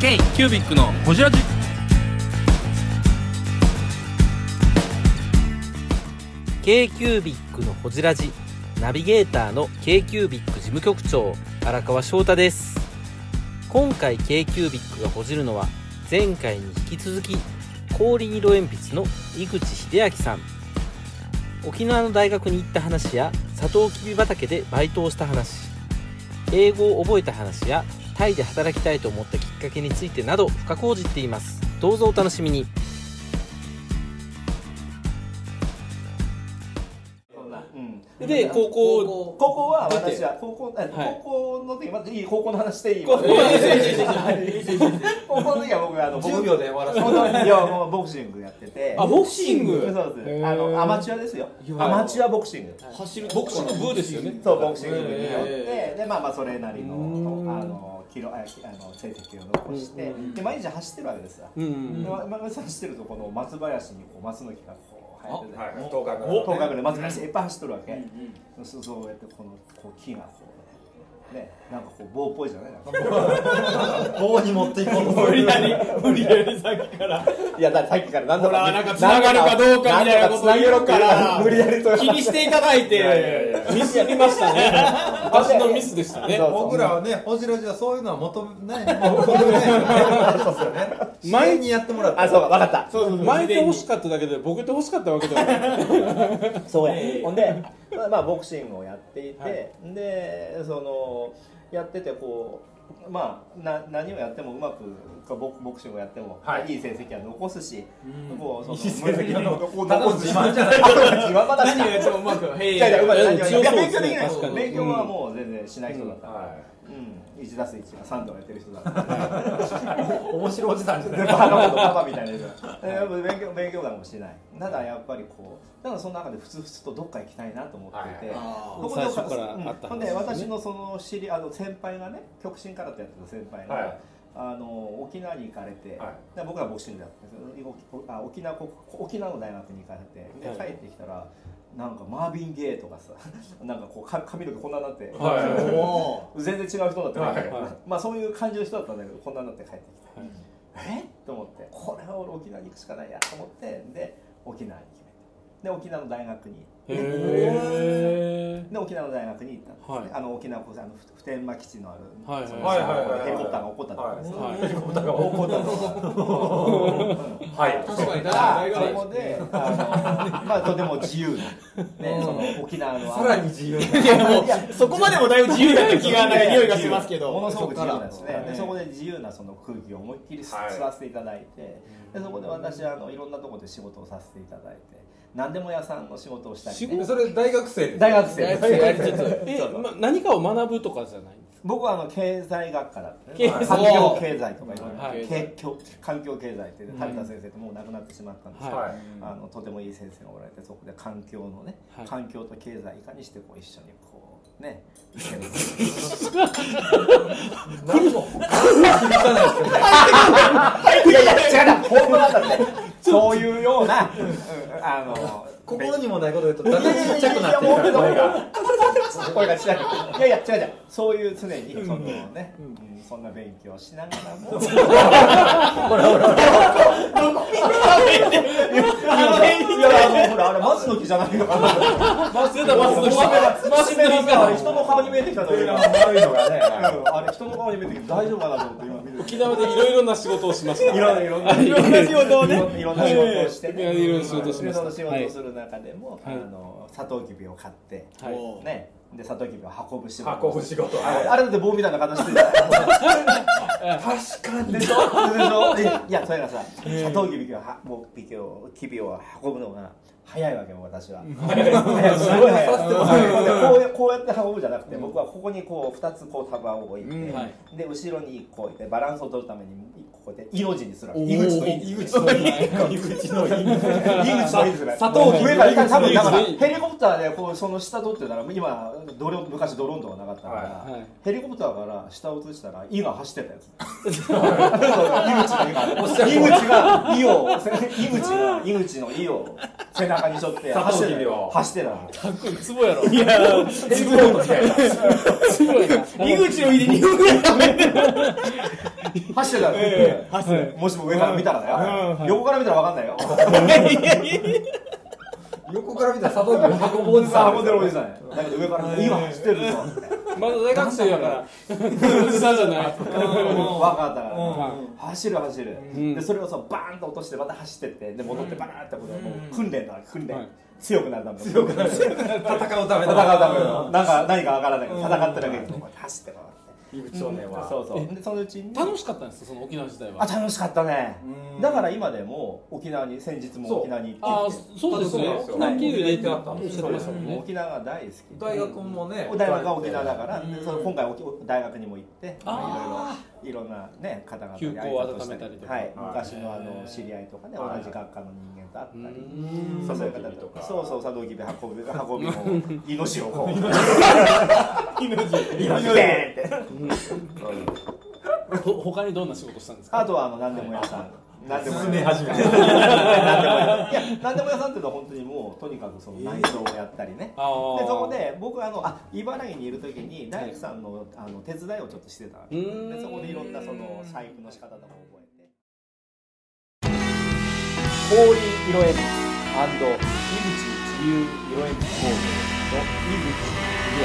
K キュービックのホジラジ。k q u b i c のほじラジ。ナビゲーターの k q u b i c 事務局長。荒川翔太です。今回 k q u b i c がほじるのは前回に引き続き氷色鉛筆の井口秀明さん。沖縄の大学に行った話やサトウキビ畑でバイトをした話。英語を覚えた話やタイで働きたいと思ったきっかけについてなど深く報じっています。どうぞお楽しみに。うん。で高校高校は私は高校あはい。高校の時まずいい高校の話していい高校高校の時は僕あの10秒で終わらせていやもうボクシングやってて。あボクシング？そうですあのアマチュアですよ。アマチュアボクシング。走るボクシング部ーですよね。そうボクシング部によって。へでまあまあそれなりのうん。あのキロああの成績を残してで毎日走ってるわけですよ。うんでまま走ってるとこの松林にこう松の木がこう生えててはい。10日10日ぐらい松林いっぱい走ってるわけ、そうそうやってこのこう木がこうねなんかこう棒っぽいじゃない？なんか棒に持っていこうと無理やり無理やりさっきから。いやだってさっきから何ほらなんか繋がるかどうかみたいなこと言うから。無理やりと。気にしていただいてミスりましたね私のミスでしたね。僕らはね、ホジラジはそういうのは求めない、求めない。そうですよね。前にやってもらって。あそうか分かった。そう巻いて欲しかっただけでボケて欲しかったわけではない。そうや。ほんでまあまあボクシングをやっていて、でそのやっててこうまあな何をやってもうまくボボクシングをやっても、はい。い、い成績は残すし、こうそのいい成績は残す。こうただの自慢じゃない。あそうだ自慢話何をやってもうまく勉強できない。確かに。勉強はもう全然しない人だったから、はうん、1打数1が3とかやってる人だったから。い。面白いおじさんじゃない。バパパみたいな人え やっぱ勉強勉強なんもしない。ただやっぱりこうだからその中でふつふつとどっか行きたいなと思ってい。て、僕の最初からあったうんほんで話ですね私のその知りあの先輩がね極真空手やってた先輩が、はい。あの沖縄に行かれて、はい。で僕はボクシングだったんですよおあ沖縄こ沖縄の大学に行かれてではい。帰ってきたらなんかマービン・ゲイとかさ なんかこうか髪の毛こんなになって、はい。もう全然違う人だったから、はいはい。まあそういう感じの人だったんだけどこんなになって帰ってきて、え？っと思って。これは俺沖縄に行くしかないやと思ってで沖縄に決めてで沖縄の大学に。で沖縄の大学に行ったんですね、はい。あの沖縄あの普天間基地のある、はいそのはいはいはいヘリコプターが起こったところです。ね、はい。ヘリコプターが起こったところ。はい。確かにだからそこであのまあとても自由な、ね、その沖縄の。さらに自由な。いやもうそこまでもだいぶ自由だった気がない匂いがしますけど。ものすごく自由なんですね。はいでそこで自由なその空気を思いっきり吸はい吸わせていただいて。でそこで私あのいろんなところで仕事をさせていただいて何でも屋さんの仕事をしたり、ね、それ大学生です。大学生大学生え、ま、何かを学ぶとかじゃない僕はあの経済学科だった。ね経環済境経済とかいろいろはい。経境環境経済って谷田先生ってもう亡くなってしまったんですけど、はい。あのとてもいい先生がおられてそこで環境のね、はい。環境と経済いかにしてこう一緒にこうね。いける何も。いやいや違う。な本当なんだってそう。いうような、うんあの心にもないこと言うと、だんだんちっちゃくなってるから、声が。声がちっちゃくいやいや違う違う。そういう常にそのね、うんそんな勉強しながらも いやあのほらあれ松の木じゃないのかな。マスだマスの人マスの木あれ人の顔に見えてきたのよ今悪いのがね。うんあれ人の顔に見えてきて大丈夫か。なと思って今見て沖縄でいろいろな仕事をしました。いろんないろんない。ろんな仕事をね。い。ろんな仕事をしていいろんな仕事をしました。仕事をする中でも、はい。あのサトウキビを買って、はい。ねでサトウキビを運ぶ仕事運ぶ仕事。あれあれだって棒みたいな形してるじゃない確かに。でしょ？でしょ？でいやそれがさサトウキビをはもうキビをキビを運ぶのが早いわけよ私は。早い。すごい。早い。こうこうやって運ぶじゃなくて僕はここにこう2つこう束を置いて、うん。はいで後ろに1個置いてバランスを取るためにここで井の字にする井口の井井口の井。井口の井。井口の井。ですね砂糖上から多分だから井口ヘリコプターでこうその下撮ってたら今ドロ昔ドローンとかなかったから、ヘリコプターから下を映したら井が走ってたやつ。井口の井が井口が井を井口が井口の井を背中に背負って走って走ってたのタックツボやろいや井口の家で2分ぐらい走ってええ走ってたもしも上から見たらだよ、うん。横から見たら分かんないよ。横から見たら佐藤君運ぶおじさん。運んでるおじさんや。だけど上から今走ってるぞ。まだ大学生やから。おじさんじゃない。分かったから、うん。走る走る、ん。でそれをさバーンと落としてまた走ってって。で戻ってバーンってことはもう訓練だ訓練、はい。強くなるため強くなる。戦 う戦うためための。なんか何かわからないけど戦ってるわけですよこうやって走ってこうやって井口少年はそうそう。でそのうちに？楽しかったんですよその沖縄時代は。あ楽しかったね。うん。だから今でも沖縄に先日も沖縄に行あってきて。そうですね。そうですよ。はってはいおったもんね沖縄が大好き。大学もね大学が沖縄だから、うん。でその今回沖大学にも行って、あいろいろいろんなね方々に休校を温めたりとか。はい、はい。昔のあの知り合いとかね、はい。同じ学科の人間と会ったり、うん。そうそういう方とか。そうそう佐渡きび運び 運びも命をこう。命。って ほ他にどんな仕事したんですか？あとはあの何でも屋さん何でも。いや何でも屋さんっていうのは本当にもうとにかくその内装をやったりね、でそこで僕あのあ茨城にいる時に大工さんのあの手伝いをちょっとしてたわけ。でそこでいろんなその細工の仕方とかを覚えて。氷色鉛筆。井口自由色鉛筆工業の井口理也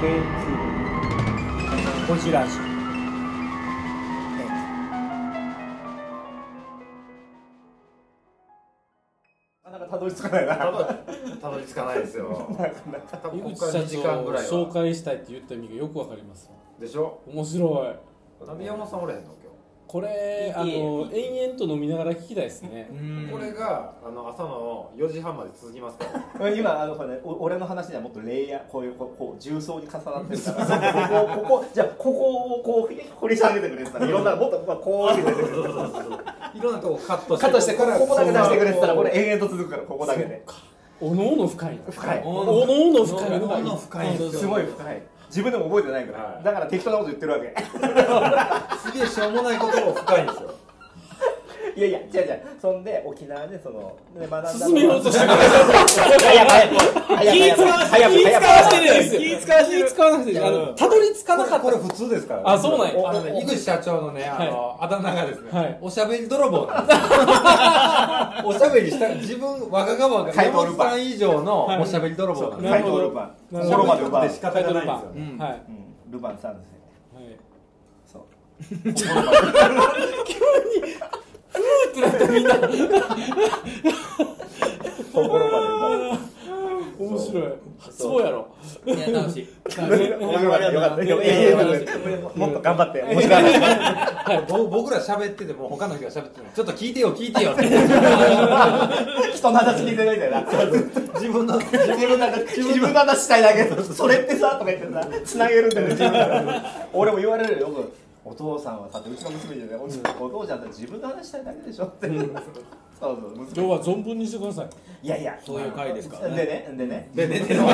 K9 ゴジたどり着かないな。たどたどり着かないですよ。多分こ井口こから2時社長間ぐらいは紹介したいって言った意味がよくわかります。でしょ？面白い。鍋山さんおれへんの？これあの延々と飲みながら聞きたいですね。これがあの朝の4時半まで続きますから。今あのこれ、ね、お俺の話にはもっとレイヤーこういうこうこう重層に重なってるから。ここここじゃあここをこう掘り下げてくれてたら いろんなもっとこうこう入れてくれていろんなとこカットしてカットしてここここだけ出してくれてたらこれ延々と続くからここだけで。おのおの深い深い。おのおの深いのがおのおの深いんですよ。すごい深い自分でも覚えてないから、はい。だから適当なこと言ってるわけ。すげえしょうもないことも深いんですよいやいや違う違う。そんで沖縄でそので学んだのは。進めようとしてる。早く早く早く気使わ早く。気使わしてるん。ですよ気使わしてる。気使わなくてあのたどり着かなかった。これ普通ですから。あそうなんや。あのね井口社長のねあの、あだ名がですね、はい。おしゃべり泥棒なんです。よ おしゃべりした自分我が側が怪盗ルパン山本さん以上のおしゃべり泥棒なんです。怪盗ルパンで仕方がないんですよ、うん。はい。うん。ルパンさんですよはい。そう 心まで面白い。そうやろ。いや楽しい。よかったよかったいやいやいやもっと頑張って面白いぼ僕ら喋ってても他の人が喋っててもちょっと聞いてよ聞いてよって人の話聞いてないんだよな自分の自分の話自分の話したいだけそれってさとか言ってさつなげるんだよね自分の俺も言われるよよくお父さんはさってうちの娘じゃないお父ちゃんって自分の話したいだけでしょって。そうそう娘今日は存分にしてください。いやいや。そういう回ですからね。でねでね。でねでお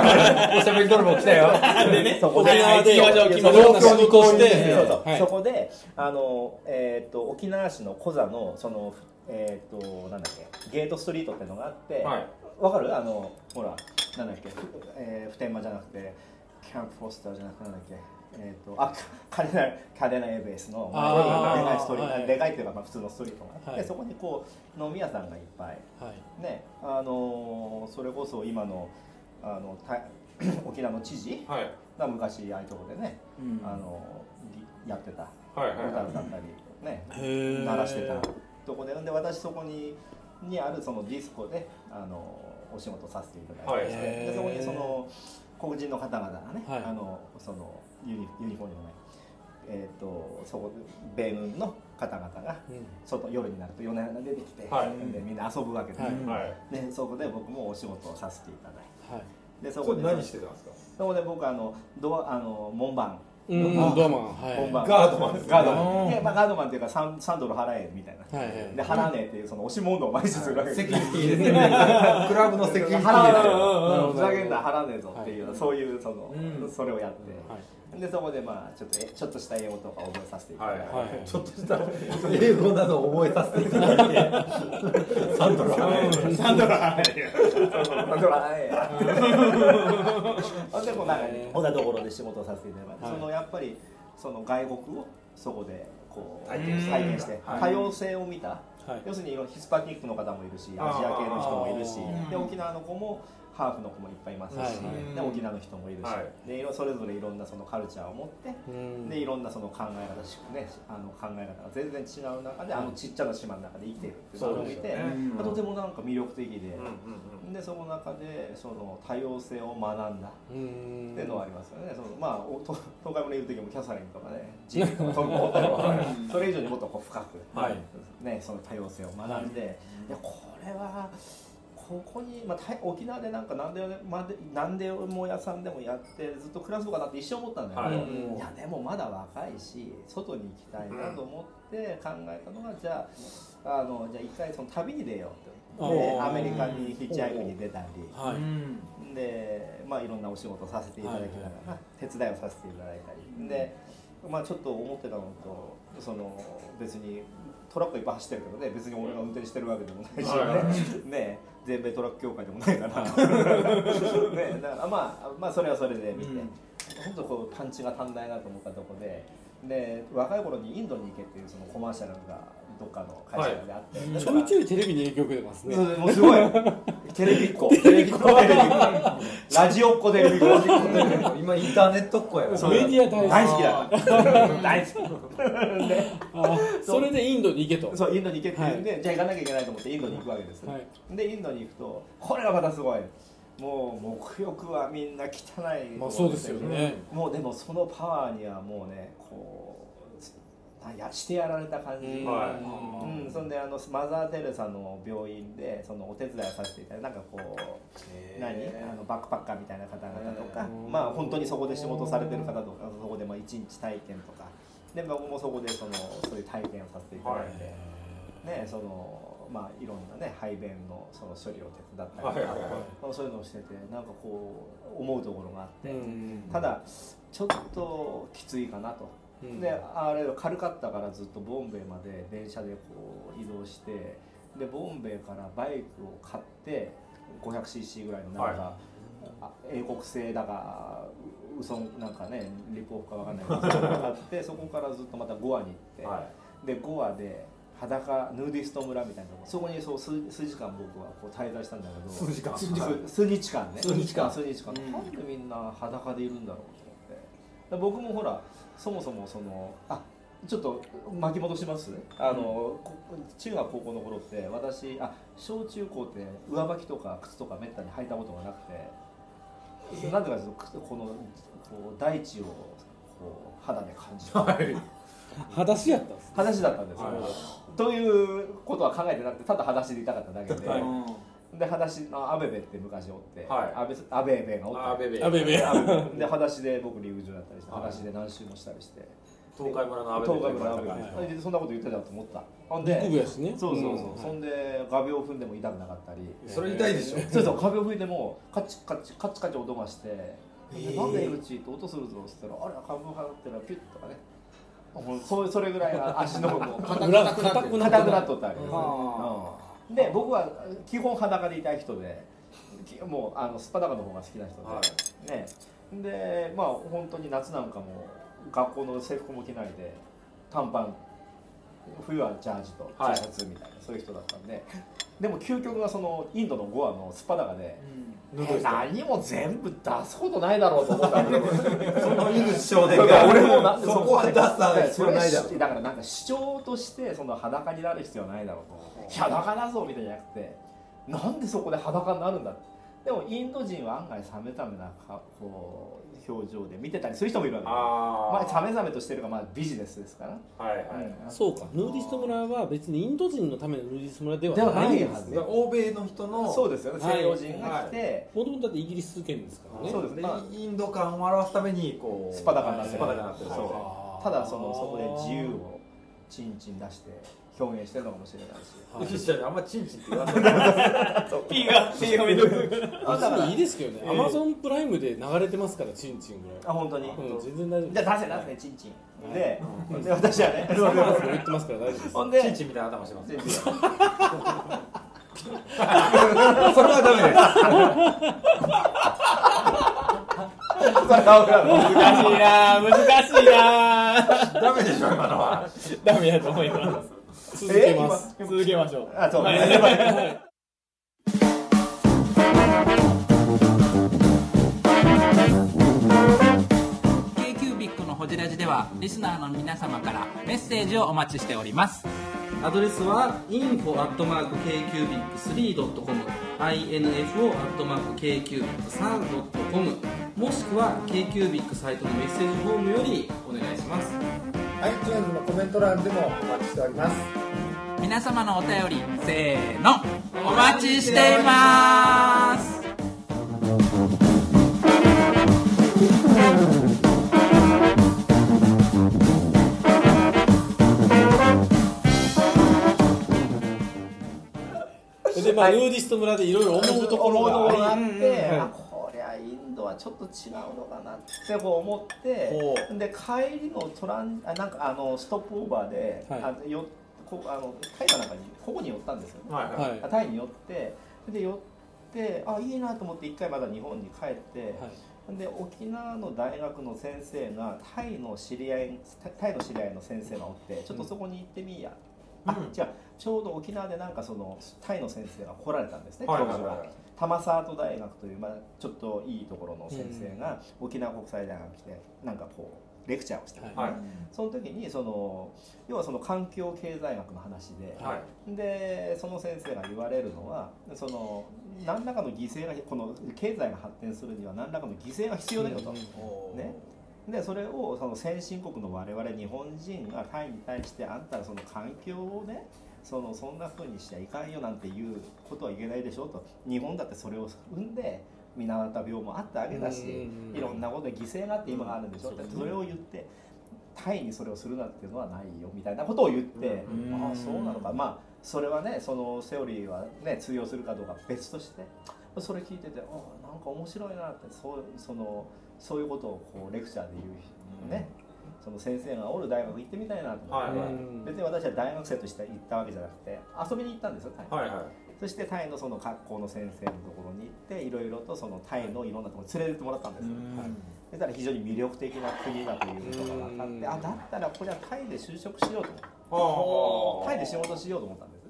しゃべり泥棒来たよ。でね。そこ沖縄で行きましょう行して。そうそう。はい。そこであの、えー、と沖縄市のコザのそのえっ、となんだっけゲートストリートってのがあって。わ、はい。かる？あのほらなんだっけ、ふえー、普天間じゃなくてキャンプフォスターじゃなくてなんだっけ？えー、とあカデナカデナエベースのでかいストリー。ト、はい。でかいっていうか、まあ、普通のストリートがあって、はい。そこにこう飲み屋さんがいっぱい。はい。ねあのーそれこそ今のあのた 沖縄の知事はい。が昔ああいうとこでね、うん。あのりやってた。はいはい歌歌ったりね鳴らしてた。とこでで私そこににあるそのディスコであのお仕事させていただいてまして、はいでそこにその黒人の方々がね、はい。あのそのユニユニフォームのねえー、とそこで米軍の方々がうん。外夜になると夜な夜な出てきて、はい。でみんな遊ぶわけです、はい。はい。でそこで僕もお仕事をさせていただいはい。てでそこでそこで何してたんですか？そこで僕あのドアあの門番うん。あドアマンはい。ガードマンですね。ガードマン。で、まあ、ガードマンっていうか 3, 3ドル払えみたいな、はいはいで払わねえっていうその押し問答を毎日するわけです。セキュリティですねクラブのセキュリティふざけんな払わねえぞっていう、はい。そういうその、うん。それをやって、はい。でそこでまあちょっとえちょっとした英語とか覚えさせていただいて、はいはい。ちょっとした英語などを覚えさせていただいて。3ドル払える3ドル払えよ。3ドル払えよ。ほんでもうなんかね同じところで仕事をさせていただいて、はい。そのやっぱりその外国をそこでこう体験して。多様性を見た。はい。要するにヒスパニックの方もいるしアジア系の人もいるしで沖縄の子もハーフの子もいっぱいいますし、はいで沖縄の人もいるし、はい。でいろそれぞれいろんなそのカルチャーを持ってうん。でいろんなその考え方しねあの考え方が全然違う中であのちっちゃな島の中で生きているっていうのを見て、ね。まあとてもなんか魅力的で、うんうんでその中でその多様性を学んだうん。っていうのはありますよね、そのまあ東海村にいる時もキャサリンとかねジミーとかトムとかそれ以上にもっとこう深く、はい。ね、その多様性を学んで、いやこれはここに、まあ、た沖縄でなんか何でまで何でも屋さんでもやってずっと暮らそうかなって一生思ったんだけど、はい。いやでもまだ若いし外に行きたいなと思って考えたのが、じゃああのじゃあ一回その旅に出ようってでアメリカにヒッチハイクに出たり。はい。でまあいろんなお仕事をさせていただきながら、手伝いをさせていただい。たりでまあちょっと思ってたのとその別にトラックいっぱい走ってるけどね。別に俺が運転してるわけでもないし。はいねね。全米トラック協会でもないから。ね。だからまあまあそれはそれで見て、本当こうパンチが足んないなと思ったところで。で若い頃にインドに行けっていうそのコマーシャルがどっかの会社であって、ちょいちょいテレビに影響受けてますね。もうすごい。テレビっ子。テレビっ子。テレビっ子。ラジオっ子テレビっ子今インターネットっ子やメディア大大好好きだ。大好き。それでインドに行けと。そうインドに行けって言うんで、じゃあ行かなきゃいけないと思ってインドに行くわけです、はい。でインドに行くとこれがまたすごい。もう目欲はみんな汚いまあそうですよね。もうでもそのパワーにはもうねこうやしてやられた感じ、うん。はうん、そんであのマザー・テレサの病院でそのお手伝いをさせていただいてなんかこう何？あのバックパッカーみたいな方々とか、うん。まあ本当にそこで仕事されてる方とかそこでまあ一日体験とか。で僕もそこでそのそういう体験をさせていただいて、ねそのまあいろんなね排便のその処理を手伝ったりとか、はいはいはい。まあそういうのをしててなんかこう思うところがあって、うん。ただちょっときついかなと。うん。であれ軽かったからずっとボンベイまで電車でこう移動してでボンベイからバイクを買って 500cc ぐらいのなんか、あ英国製だかう嘘なんかねリポーかわかんないけど買って そこからずっとまたゴアに行って、はでゴアで裸ヌーディスト村みたいなとこそこにそう数数時間僕はこう滞在したんだけど数時間。数数日間ね。数日間。数日間、なんでみんな裸でいるんだろうと思って。で僕もほらそもそもそのあちょっと巻き戻します？あの、こ中学高校の頃って私あ小中高って上履きとか靴とかめったに履いたことがなくてなぜかというとこのこう大地をこう肌で感じる裸足やったんです裸足だったんですよ、はい。ということは考えてなくてただ裸足でいたかっただけで、はいで裸足のアベベって昔おって、はい。アベアベベがおってアベベ。でアベベ。で裸足で僕陸上やったりしてはい。裸足で何周もしたりして。東海村のアベベ東海村のアベベ、はい。でそんなこと言ってたと思った。ほんで陸部やしね。そうそうそう、ん。そんで画鋲を踏んでも痛くなかったり、それ痛いでしょ。そうそう。壁を吹いてもカチカチカチカチ音がして「でなんで江口って音するぞ」っつったら「あれ壁を払ってるらピュッとかね。もうそれぐらい足の硬裏くな硬くなっっとったわけです、はうんで僕は基本裸でいたい人できもうあのスパダカの方が好きな人で、はね。でまあ本当に夏なんかも学校の制服も着ないで短パン冬はジャージと T はい。シャツみたいな、そういう人だったんででも究極はそのインドのゴアのスパダカで、え何も全部出すことないだろうと思ったんだけど。その井口少 俺もなんで そこは出さない必それ要ないだろしだからなんか主張としてその裸になる必要はないだろうと。裸だぞみたいじゃなくてなんでそこで裸になるんだでもインド人は案外冷めた目でなんかこう表情で見てたりする人もいるわけ。あまあ、冷め冷めとしてるがまあビジネスですから、あはいはい。そうか。ヌーディスト村は別にインド人のためのヌーディスト村ではではないはずんで欧米の人のそうですよねはい。西洋人が来て、もともとだってイギリス圏ですからね。でそうですまあインド感を表すためにこうすっぱだかになってる。すっぱだかになってる。そう。ただそのそこで自由をチンチン出して表現してるのかもしれないし。はい。あんまチンチンって言わない P が P がめんどく別にいいですけどね。アマゾンプライムで流れてますからチンチンぐらい。あ本当に、うん全然大丈夫。じゃあ出せ出せチンチン。でで私はね。サマーズも言ってますから大丈夫です。ほんでチンチンみたいな頭してます それはダメです。難しいな難しいな。ダメでしょ今のは。ダメだと思います続けます。続けましょう。あそう。はい。ね k q b i c のホジラジではリスナーの皆様からメッセージをお待ちしております。アドレスは info.kcubic3.com info.kcubic3.com もしくは KQBIC サイトのメッセージフォームよりお願いします iTunes のコメント欄でもお待ちしております。皆様のお便りせーの。お待ちしています。でまあヌーディスト村でいろいろ思うところがあがって、はちょっと違うのかなって思ってほで帰りのトランあなんかあのストップオーバーで、はい。あよこあのタイかなんかにここに寄ったんですよね、はいはい。タイに寄ってで寄ってあいいなと思って一回まだ日本に帰って、で沖縄の大学の先生がタイの知り合いタイの知り合いの先生がおってちょっとそこに行ってみいや、あじゃあちょうど沖縄でなんかそのタイの先生が来られたんですね教はい授が。玉沢都大学という、まあ、ちょっといいところの先生が沖縄国際大学来てなんかこうレクチャーをして、はいはい。その時にその要はその環境経済学の話で、はい。でその先生が言われるのはその何らかの犠牲がこの経済が発展するには何らかの犠牲が必要だよと、ね、でそれをその先進国の我々日本人がタイに対してあんたらその環境をねそのそんな風にしちゃいかんよなんていうことはいけないでしょと。日本だってそれを生んで水俣病もあったわけだしうん。いろんなことで犠牲があって今があるんでしょ。ってそれを言ってタイにそれをするなっていうのはないよみたいなことを言ってああそうなのか。まあそれはねそのセオリーはね通用するかどうか別としてそれ聞いててああなんか面白いなってそうそのそういうことをこうレクチャーで言うねその先生がおる大学行ってみたいなと思って、はいはい。別に私は大学生として行ったわけじゃなくて遊びに行ったんですよタイはいはい。そしてタイのその学校の先生のところに行っていろいろとそのタイのいろんなところに連れてってもらったんですよ、そしたら非常に魅力的な国だということが分かってあだったらこれはタイで就職しようと思って。タイで仕事しようと思ったんです。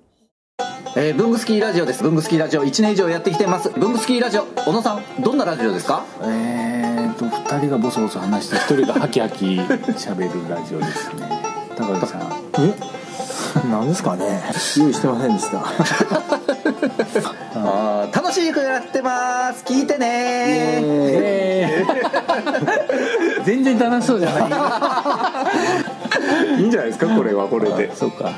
えー、ブングスキーラジオです。ブングスキーラジオ1年以上やってきてます。ブングスキーラジオ、小野さん、どんなラジオですか？えーと2人がボソボソ話して1人がハキハキ喋るラジオですね。高木さん。え？何ですかね？用意してませんでした。あー楽しくやってます。聞いてね。全然楽しそうじゃない。いいんじゃないですか？これはこれで。そうか。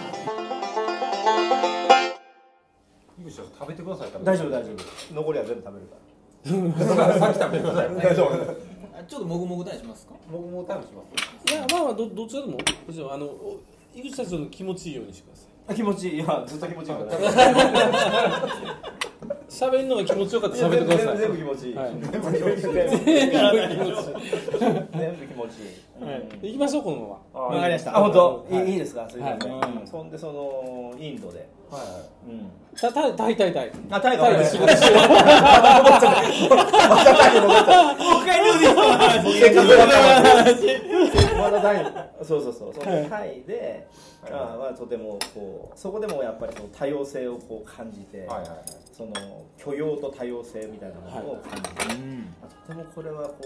食べてください。大丈夫大丈夫。残りは全部食べるから。さっき食べてください。大丈夫ちょっともぐもぐ大しますか？僕も食べします？いやまあまあどどちらでもどちらあのお井口社長の気持ちいいようにしてください。あ気持ちいい。いやずっと気持ちいいから 喋るのが気持ちよかったら喋ってください。全部気持ちいい、はい。全部気持ちいい。全部全部気持ちい。い全部気持ちいい、はい、行きましょうこのまま。わかりました。あ本当、はい。い、いいですか？すいません、はい。うんそんでそのインドで、はい。はいうん、たたタイタイタイ。あタイがタイで仕事しよう他にでせっかくだからまだタイ。そうそうそう。そのタイで、あまあとてもこうそこでもやっぱりその多様性をこう感じて、はいはいはいその許容と多様性みたいなものを感じて、あとてもこれはこ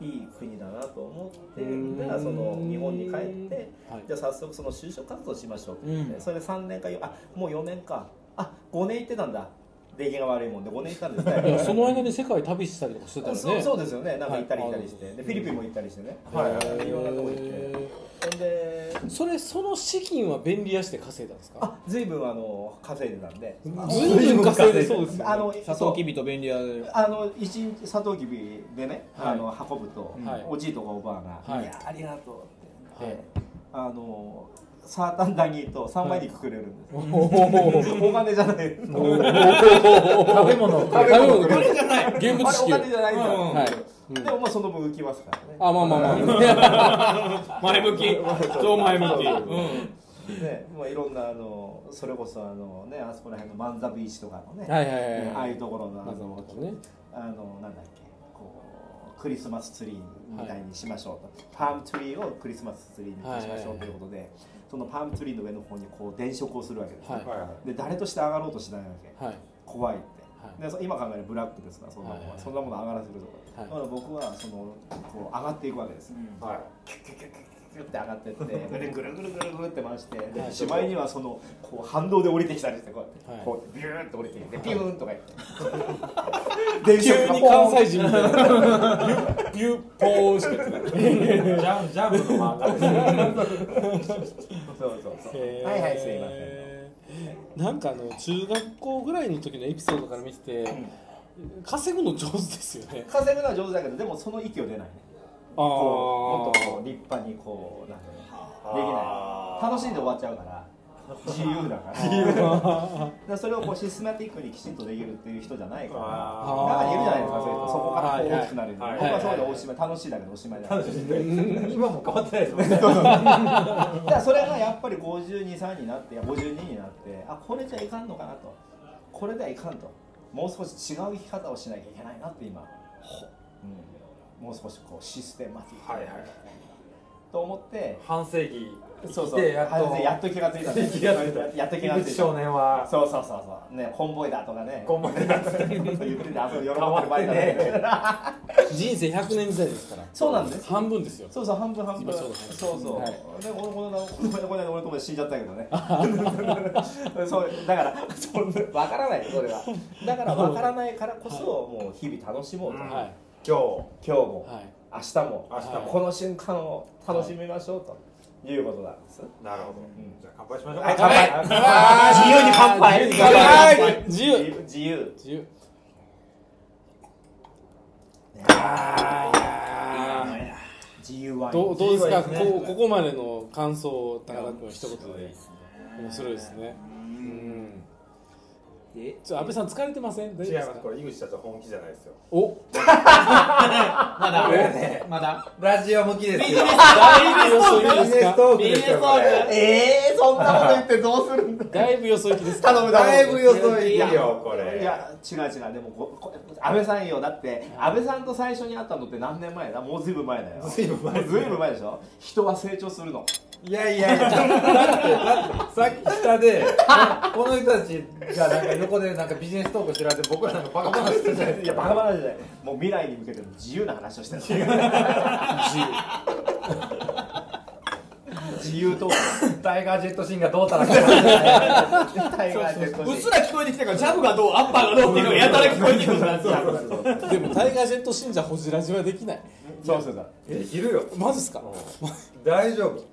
ういい国だなと思って。うん。じゃあその日本に帰って、はい。じゃあ早速その就職活動しましょうって言って、それで3年かよあもう4年か。あ5年行ってたんだ出来が悪いもんで5年行ったんですね。その間に世界旅したりとかしてたらね。そうそうですよね。なんか行ったりはい来たりして、でフィリピンも行ったりしてね、はい。はい。いろんなとこ行って。でそれその資金は便利屋して稼いだんですか？あ随分あの稼いでたんで。随分稼いでそうですよね。あのサトウキビと便利屋。であの一日サトウキビでね、はい。あの運ぶと、はい。おじいとかおばあが「はい。い、やありがとう」って言って、はい。あのサータンダギーと3枚肉くれるんです、お金じゃない食べ物。を食べ物。あれじゃない。現物支給お金じゃないんだ、はい。でもまあその分浮きますからね。あまあまあまあ。前向き。超前向き。うん。ね、まあいろんなあのそれこそあのねあそこら辺のマンザビーチとかのね、はいはいはいはい。ねああいうところのあのなんだっけこうクリスマスツリーみたいにしましょうと、パームツリーをクリスマスツリーにしましょうということで、そのパームツリーの上の方にこう電飾をするわけです、ね。はい。で誰として上がろうとしないわけ。はい。怖いって、はい。でそ今考えるブラックですからそんなものは、はいはいそんなもの上がらせるとか、はい。だから僕はそのこう上がっていくわけです、はい。キュッキュッキュッキュッキュて上がってって。でぐるぐるぐるぐるって回してしまい。にはそのこう反動で降りてきたりしてこうやって、はい。こうビューって降りてきてピューンとか言って。電急に関西人みたいな。ビュッビュッポーンしか言ってない。ジャンジャンプのそうそうそう。はいはいすいません。なん。かあの中学校ぐらい。の時のエピソードから見てて、稼ぐの上手ですよね稼ぐのは上手だけどでもその息を出ない。ねあこうもっとこう立派にこうなんかできない。楽しんで終わっちゃうから。自由だから。それをこうシステマティックにきちんとできるっていう人じゃないから。あ中にいるじゃないですかそういう人そこからこう大きくなる、はいはい。僕はそうでおしまい楽しいだけどおしまいだから今も変わってないですもんね。だからそれがやっぱり52、3になって、いや52になって、あこれじゃいかんのかなと、これではいかんと、もう少し違う生き方をしなきゃいけないなって今、うん、もう少しこうシステマティックに、はいはい。と思って、半世紀そうそう、で やっと気がついた、やっと気がついた。少年は。そうそうそうそう、ね、コンボイだとかね、コンボイだとか言ってて、あそこ喜んでる人生100年時代ですから。そうなんです。半分ですよ。そうそう半分半分。今そうだそうそう、はい。でこのこのこのこの間俺の友達死んじゃったけどね。そうだからそ分からないそれは。だから分からないからこそもう日々楽しもうと、はい今日今日も、はい。明日も明日もこの瞬間を楽しみましょうということなんです、なるほど、じゃあ乾杯しましょう。はいか乾杯。自由に乾杯。自由に乾杯。自由。自由。自由。自由ワインどうどうですか？こうここまでの感想を高田君一言で。面白いですね。うんちょ安倍さん疲れてません？大違います。これ井口社長本気じゃないですよ。お。まだ。これねまだ。ラジオ向きですよ。だいぶよそ行きですか？ビジネストークえー、そんなこと言ってどうするんだ？だいぶよそ行きですか？頼むだいぶよそいいよこれ。いや違う違う。でもここ安倍さんよ。だって安倍さんと最初に会ったのって何年前だ？もうずいぶん前だよ。ずいぶん前ずいぶん前でしょ？人は成長するの。いやいやいやだってだってさっき下でこの人たちがなんか横でなんかビジネストークしてられて僕らなんかバカバカしてるじゃないですかいやバカバカじゃない。もう未来に向けての自由な話をしてる自由とタイガージェットシーンがどうたらかタイガージェットうっすら聞こえてきたからジャブがどうアッパーがどうっていうのがやたら聞こえてくるからでもタイガージェット信者ホジラジはできないそうそうそうできるよマジっすか大丈夫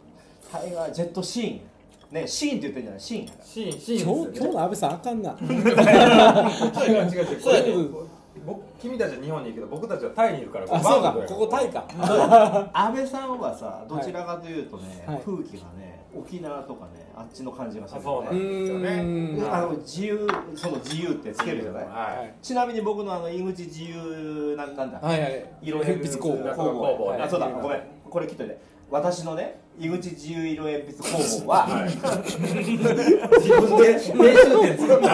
タイガージェットシーンねシーンって言ってんじゃないシーンシーンシー今ンですよね。日今日の安倍さんあかんな。違う違う違う。これ僕君たちは日本にいるけど僕たちはタイにいるからあそうか。ここタイか。安倍さんはさどちらかというとね、はい。空気がね沖縄とかねあっちの感じがするあそうなうんね。ーん。あの自由その自由ってつけるじゃない、はい。ちなみに僕のあの井口自由なんなんだ、はいはい。色鉛筆工房。工房工房。ねあそうだ。ごめん。これ切っといて。私のね井口自由色鉛筆工房は、自分で編集点作った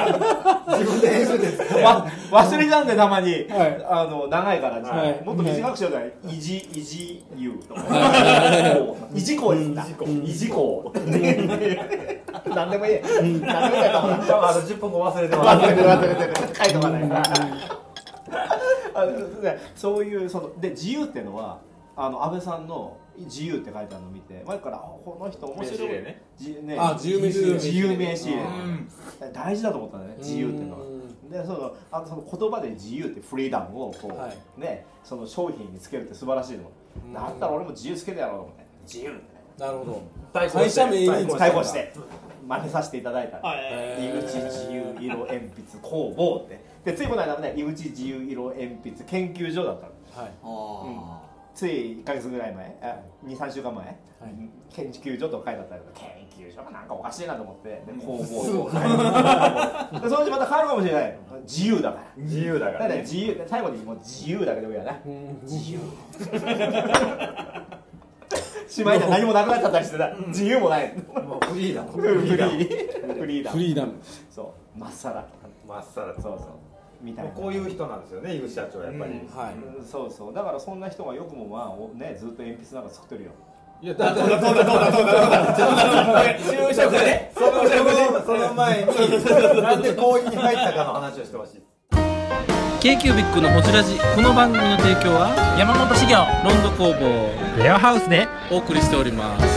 自分で編集点作った。わ忘れちゃうんでたまに、はい。あの長いから、はい。もっと短くしようじゃない「いじいじゆう」とか「い。じこう」です。んだ「いじこう」なんでもいい。なんでもいい。から多分あと10分後忘れてます。忘れてる忘れてる書いとかないそういうそので自由っていうのはあの安倍さんの自由って書いてあるのを見て。前からあこの人面白い。ね。じね。あ自由名刺入れ自由名刺入れ。うん。大事だと思ったんだよね自由っていうのは。うんでそのあその言葉で自由ってフリーダムをこう、はい。ねその商品につけるって素晴らしいと思うだったら俺も自由つけてやろうと思って。自由ってね。なるほど。対抗会社名に。対抗して。真似させていただいた井口自由色鉛筆工房って。でついこの間もね井口自由色鉛筆研究所だったの。はいつい1か月ぐらい前23週間前、はい。研究所と書いてあったけど研究所がなんかおかしいなと思ってで そのうちまた変わるかもしれない。自由だから。自由だかだかららねね自由最後にもう自由だけでもいいやなうん。自由。しまいには何もなくなっちゃったりしてな自由もない。もうフリーだ。もんフリーフリーダムフリーダムそう。まっさら。まっさらそうそうみたいな。こういう人なんですよね井口社長やっぱり、はい。うんそうそう。だからそんな人がよくもまあおねずっと鉛筆なんか作ってるよ。いやだどうだどうだどうだどうだどうだ就職でそのその前になんで講義に入ったかの話をしてほしい k q b i c のほじラジこの番組の提供は山本修行ロンド工房レアハウスでお送りしております